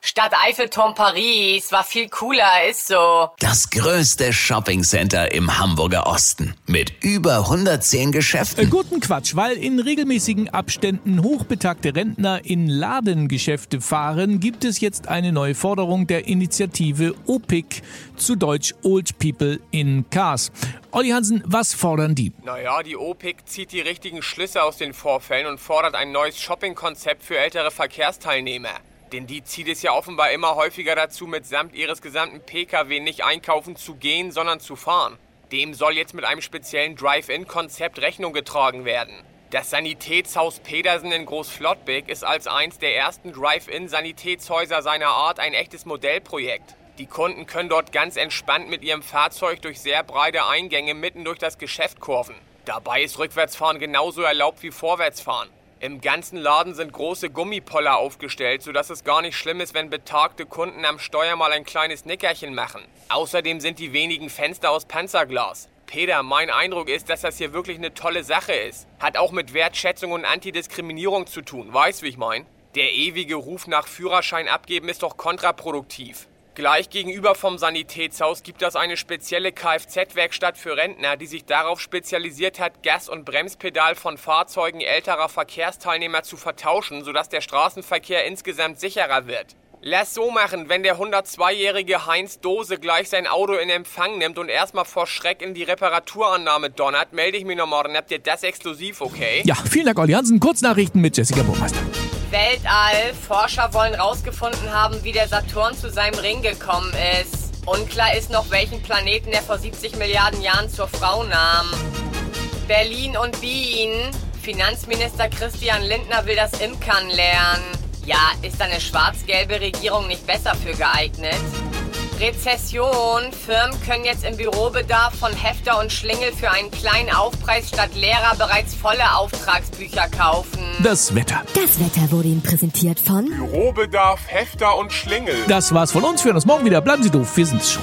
Stadt Eiffelturm Paris war viel cooler, ist so. Das größte Shoppingcenter im Hamburger Osten mit über 110 Geschäften. Äh, guten Quatsch, weil in regelmäßigen Abständen hochbetagte Rentner in Ladengeschäfte fahren, gibt es jetzt eine neue Forderung der Initiative OPIC, zu Deutsch Old People in Cars. Olli Hansen, was fordern die? Naja, die OPIC zieht die richtigen Schlüsse aus den Vorfällen und fordert ein neues Shoppingkonzept für ältere Verkehrsteilnehmer. Denn die zieht es ja offenbar immer häufiger dazu, mitsamt ihres gesamten Pkw nicht einkaufen zu gehen, sondern zu fahren. Dem soll jetzt mit einem speziellen Drive-In-Konzept Rechnung getragen werden. Das Sanitätshaus Pedersen in Großflottbek ist als eins der ersten Drive-In-Sanitätshäuser seiner Art ein echtes Modellprojekt. Die Kunden können dort ganz entspannt mit ihrem Fahrzeug durch sehr breite Eingänge mitten durch das Geschäft kurven. Dabei ist Rückwärtsfahren genauso erlaubt wie Vorwärtsfahren. Im ganzen Laden sind große Gummipoller aufgestellt, sodass es gar nicht schlimm ist, wenn betagte Kunden am Steuer mal ein kleines Nickerchen machen. Außerdem sind die wenigen Fenster aus Panzerglas. Peter, mein Eindruck ist, dass das hier wirklich eine tolle Sache ist. Hat auch mit Wertschätzung und Antidiskriminierung zu tun. Weißt, wie ich mein? Der ewige Ruf nach Führerschein abgeben ist doch kontraproduktiv. Gleich gegenüber vom Sanitätshaus gibt es eine spezielle Kfz-Werkstatt für Rentner, die sich darauf spezialisiert hat, Gas- und Bremspedal von Fahrzeugen älterer Verkehrsteilnehmer zu vertauschen, sodass der Straßenverkehr insgesamt sicherer wird. Lass so machen, wenn der 102-jährige Heinz Dose gleich sein Auto in Empfang nimmt und erstmal vor Schreck in die Reparaturannahme donnert, melde ich mich noch morgen. Habt ihr das exklusiv, okay? Ja, vielen Dank, Olli Hansen. Kurznachrichten mit Jessica Burmeister. Weltall. Forscher wollen rausgefunden haben, wie der Saturn zu seinem Ring gekommen ist. Unklar ist noch, welchen Planeten er vor 70 Milliarden Jahren zur Frau nahm. Berlin und Wien. Finanzminister Christian Lindner will das Imkern lernen. Ja, ist eine schwarz-gelbe Regierung nicht besser für geeignet? Rezession. Firmen können jetzt im Bürobedarf von Hefter und Schlingel für einen kleinen Aufpreis statt Lehrer bereits volle Auftragsbücher kaufen. Das Wetter. Das Wetter wurde Ihnen präsentiert von Bürobedarf, Hefter und Schlingel. Das war's von uns. Wir hören uns morgen wieder. Bleiben Sie doof. Wir sind's schon.